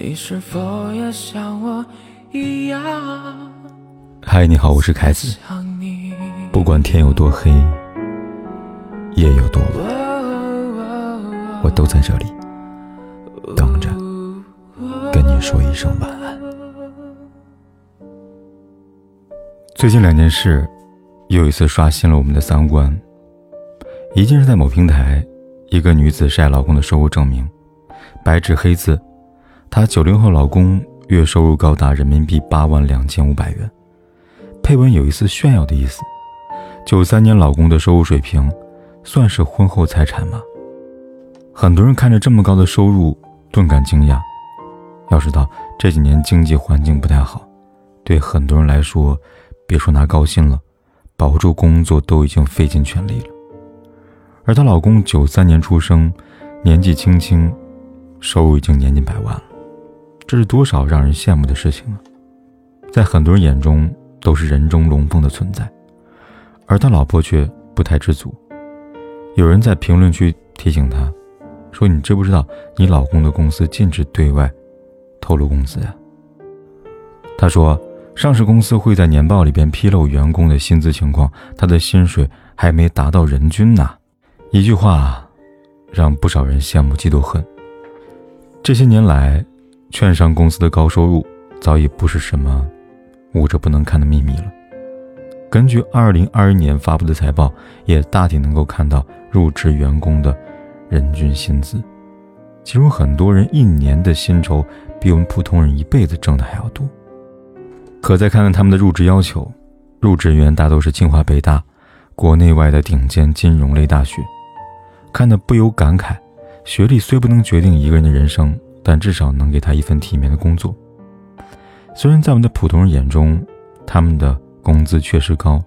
你是否也像我一样？嗨，你好，我是凯子。不管天有多黑，夜有多晚，我都在这里等着跟你说一声晚安。最近两件事又一次刷新了我们的三观。一件是在某平台，一个女子晒老公的收入证明，白纸黑字。她九零后老公月收入高达人民币八万两千五百元，配文有一丝炫耀的意思。九三年老公的收入水平，算是婚后财产吗？很多人看着这么高的收入，顿感惊讶。要知道这几年经济环境不太好，对很多人来说，别说拿高薪了，保住工作都已经费尽全力了。而她老公九三年出生，年纪轻轻，收入已经年近百万了。这是多少让人羡慕的事情啊！在很多人眼中都是人中龙凤的存在，而他老婆却不太知足。有人在评论区提醒他，说：“你知不知道你老公的公司禁止对外透露工资呀？”他说：“上市公司会在年报里边披露员工的薪资情况，他的薪水还没达到人均呢。”一句话，让不少人羡慕嫉妒恨。这些年来。券商公司的高收入早已不是什么捂着不能看的秘密了。根据二零二一年发布的财报，也大体能够看到入职员工的人均薪资，其中很多人一年的薪酬比我们普通人一辈子挣的还要多。可再看看他们的入职要求，入职员大都是清华北大、国内外的顶尖金融类大学，看得不由感慨：学历虽不能决定一个人的人生。但至少能给他一份体面的工作。虽然在我们的普通人眼中，他们的工资确实高，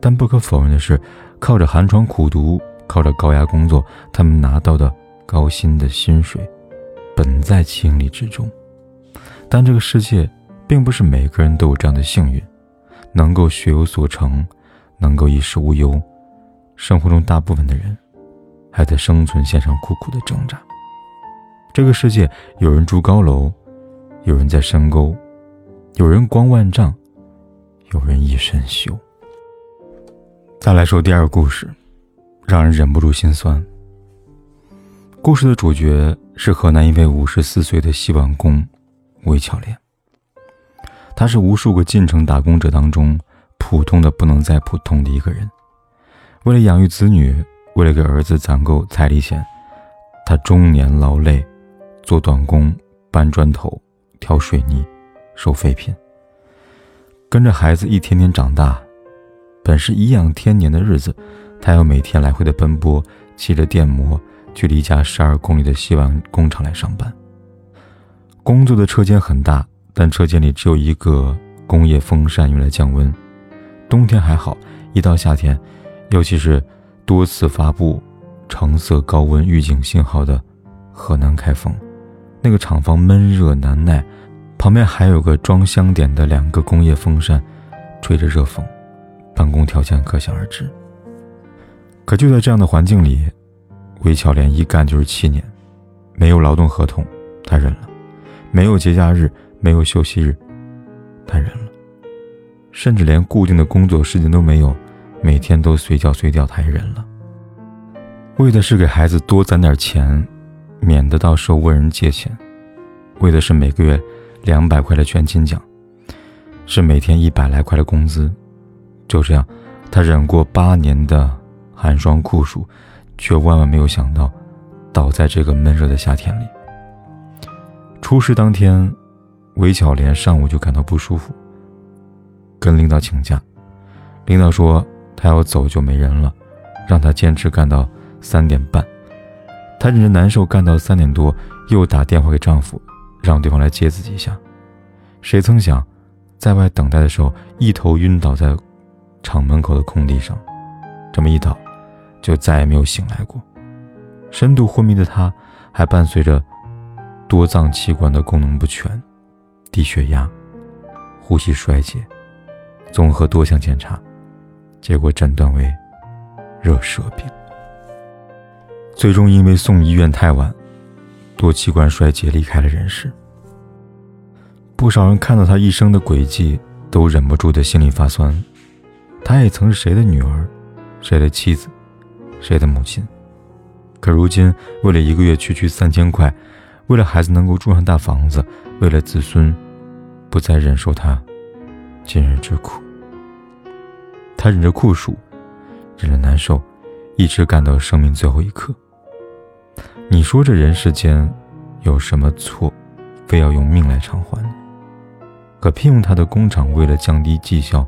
但不可否认的是，靠着寒窗苦读，靠着高压工作，他们拿到的高薪的薪水，本在情理之中。但这个世界，并不是每个人都有这样的幸运，能够学有所成，能够衣食无忧。生活中大部分的人，还在生存线上苦苦的挣扎。这个世界，有人住高楼，有人在深沟，有人光万丈，有人一身锈。再来说第二个故事，让人忍不住心酸。故事的主角是河南一位五十四岁的洗碗工韦巧莲。他是无数个进城打工者当中普通的不能再普通的一个人。为了养育子女，为了给儿子攒够彩礼钱，他终年劳累。做短工、搬砖头、挑水泥、收废品，跟着孩子一天天长大，本是颐养天年的日子，他要每天来回的奔波，骑着电摩去离家十二公里的洗碗工厂来上班。工作的车间很大，但车间里只有一个工业风扇用来降温。冬天还好，一到夏天，尤其是多次发布橙色高温预警信号的河南开封。那个厂房闷热难耐，旁边还有个装香点的两个工业风扇，吹着热风，办公条件可想而知。可就在这样的环境里，韦巧莲一干就是七年，没有劳动合同，她忍了；没有节假日，没有休息日，她忍了；甚至连固定的工作时间都没有，每天都随叫随到，她也忍了。为的是给孩子多攒点钱。免得到时候问人借钱，为的是每个月两百块的全勤奖，是每天一百来块的工资。就这样，他忍过八年的寒霜酷暑，却万万没有想到，倒在这个闷热的夏天里。出事当天，韦巧莲上午就感到不舒服，跟领导请假。领导说他要走就没人了，让他坚持干到三点半。她忍着难受，干到三点多，又打电话给丈夫，让对方来接自己一下。谁曾想，在外等待的时候，一头晕倒在厂门口的空地上，这么一倒，就再也没有醒来过。深度昏迷的她，还伴随着多脏器官的功能不全、低血压、呼吸衰竭，综合多项检查，结果诊断为热射病。最终因为送医院太晚，多器官衰竭离开了人世。不少人看到他一生的轨迹，都忍不住的心里发酸。他也曾是谁的女儿，谁的妻子，谁的母亲。可如今，为了一个月区区三千块，为了孩子能够住上大房子，为了子孙，不再忍受他今日之苦。他忍着酷暑，忍着难受，一直干到生命最后一刻。你说这人世间有什么错，非要用命来偿还？可聘用他的工厂为了降低绩效，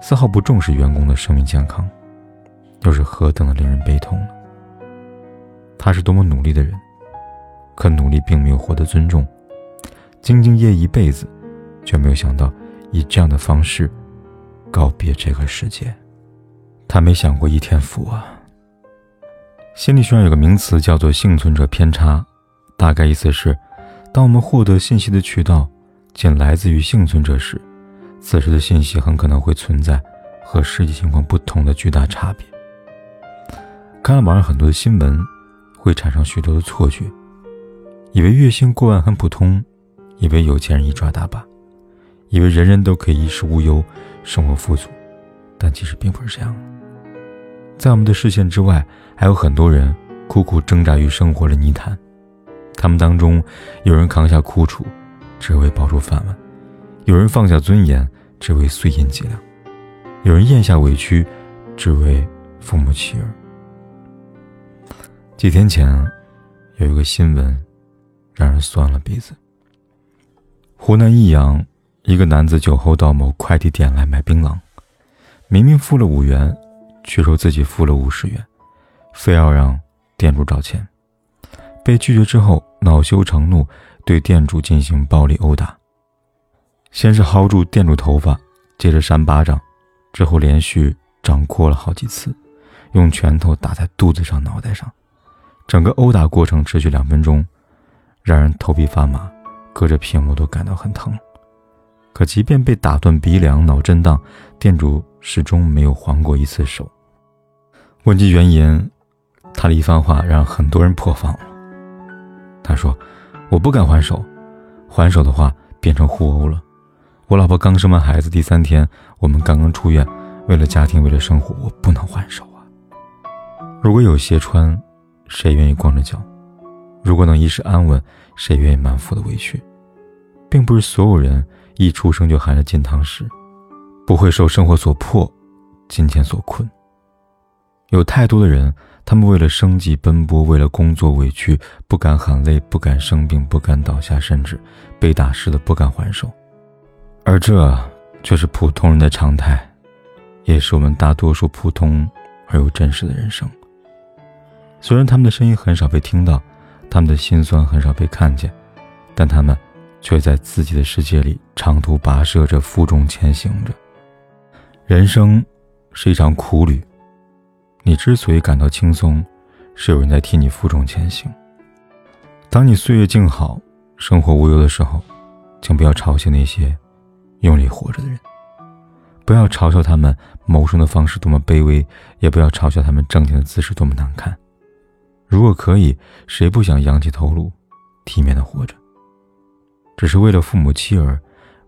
丝毫不重视员工的生命健康，又是何等的令人悲痛呢？他是多么努力的人，可努力并没有获得尊重，兢兢业一辈子，却没有想到以这样的方式告别这个世界。他没享过一天福啊！心理学上有个名词叫做幸存者偏差，大概意思是，当我们获得信息的渠道。仅来自于幸存者时，此时的信息很可能会存在和实际情况不同的巨大差别。看了网上很多的新闻，会产生许多的错觉，以为月薪过万很普通，以为有钱人一抓大把，以为人人都可以衣食无忧，生活富足，但其实并不是这样。在我们的视线之外，还有很多人苦苦挣扎于生活的泥潭，他们当中有人扛下苦楚。只为保住饭碗，有人放下尊严，只为碎银几两；有人咽下委屈，只为父母妻儿。几天前，有一个新闻，让人酸了鼻子。湖南益阳，一个男子酒后到某快递店来买槟榔，明明付了五元，却说自己付了五十元，非要让店主找钱。被拒绝之后，恼羞成怒。对店主进行暴力殴打，先是薅住店主头发，接着扇巴掌，之后连续掌掴了好几次，用拳头打在肚子上、脑袋上，整个殴打过程持续两分钟，让人头皮发麻，隔着屏幕都感到很疼。可即便被打断鼻梁、脑震荡，店主始终没有还过一次手。问及原因，他的一番话让很多人破防了。他说。我不敢还手，还手的话变成互殴了。我老婆刚生完孩子，第三天我们刚刚出院，为了家庭，为了生活，我不能还手啊。如果有鞋穿，谁愿意光着脚？如果能一世安稳，谁愿意满腹的委屈？并不是所有人一出生就含着金汤匙，不会受生活所迫，金钱所困。有太多的人。他们为了生计奔波，为了工作委屈，不敢喊累，不敢生病，不敢倒下，甚至被打湿的不敢还手，而这却是普通人的常态，也是我们大多数普通而又真实的人生。虽然他们的声音很少被听到，他们的心酸很少被看见，但他们却在自己的世界里长途跋涉着，负重前行着。人生是一场苦旅。你之所以感到轻松，是有人在替你负重前行。当你岁月静好、生活无忧的时候，请不要嘲笑那些用力活着的人，不要嘲笑他们谋生的方式多么卑微，也不要嘲笑他们挣钱的姿势多么难看。如果可以，谁不想仰起头颅，体面的活着？只是为了父母妻儿，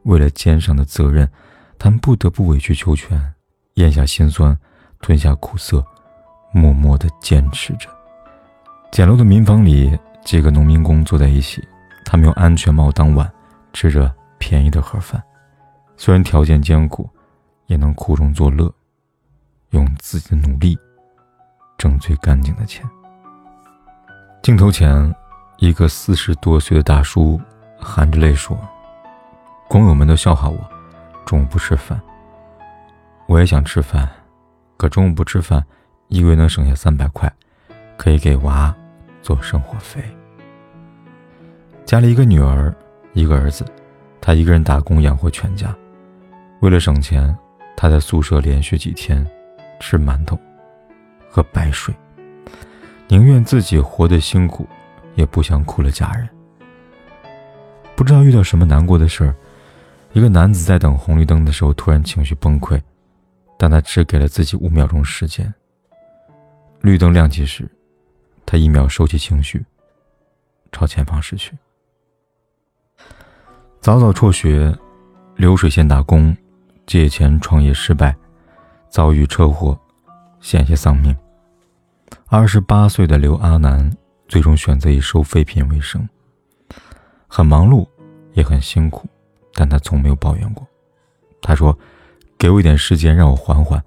为了肩上的责任，他们不得不委曲求全，咽下心酸，吞下苦涩。默默地坚持着。简陋的民房里，几个农民工坐在一起，他们用安全帽当碗，吃着便宜的盒饭。虽然条件艰苦，也能苦中作乐，用自己的努力挣最干净的钱。镜头前，一个四十多岁的大叔含着泪说：“工友们都笑话我，中午不吃饭。我也想吃饭，可中午不吃饭。”一个月能省下三百块，可以给娃做生活费。家里一个女儿，一个儿子，他一个人打工养活全家。为了省钱，他在宿舍连续几天吃馒头、喝白水，宁愿自己活得辛苦，也不想苦了家人。不知道遇到什么难过的事儿，一个男子在等红绿灯的时候突然情绪崩溃，但他只给了自己五秒钟时间。绿灯亮起时，他一秒收起情绪，朝前方驶去。早早辍学，流水线打工，借钱创业失败，遭遇车祸，险些丧命。二十八岁的刘阿南最终选择以收废品为生，很忙碌，也很辛苦，但他从没有抱怨过。他说：“给我一点时间，让我缓缓，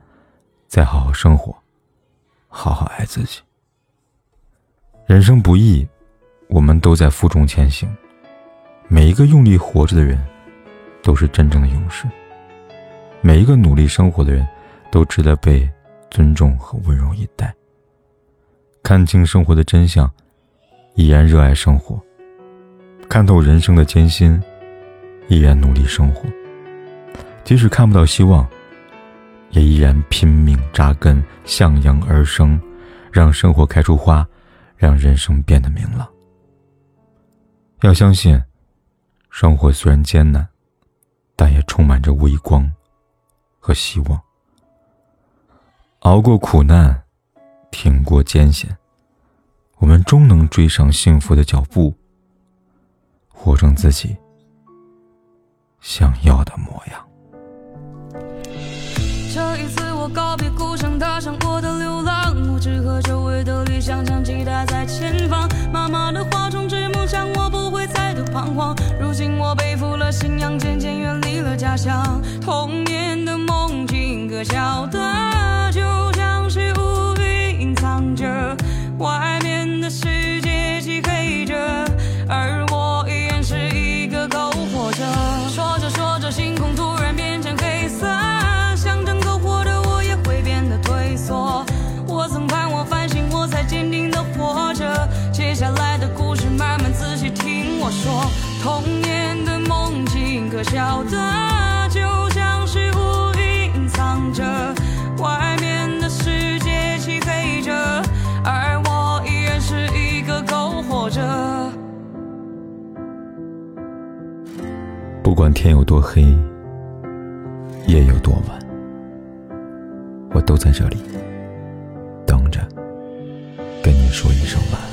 再好好生活，好好爱自己。人生不易，我们都在负重前行。”每一个用力活着的人，都是真正的勇士。每一个努力生活的人，都值得被尊重和温柔以待。看清生活的真相，依然热爱生活；看透人生的艰辛，依然努力生活。即使看不到希望，也依然拼命扎根，向阳而生，让生活开出花，让人生变得明朗。要相信。生活虽然艰难，但也充满着微光和希望。熬过苦难，挺过艰险，我们终能追上幸福的脚步，活成自己想要的模样。我告别故乡，踏上我的流浪。我只和久违的理想相期待在前方。妈妈的话充斥梦想，我不会再度彷徨。如今我背负了信仰，渐渐远离了家乡。童年的梦境，可笑的就可笑的就像是乌云隐藏着，外面的世界漆黑着，而我依然是一个苟活者。不管天有多黑，夜有多晚，我都在这里等着，跟你说一声晚安。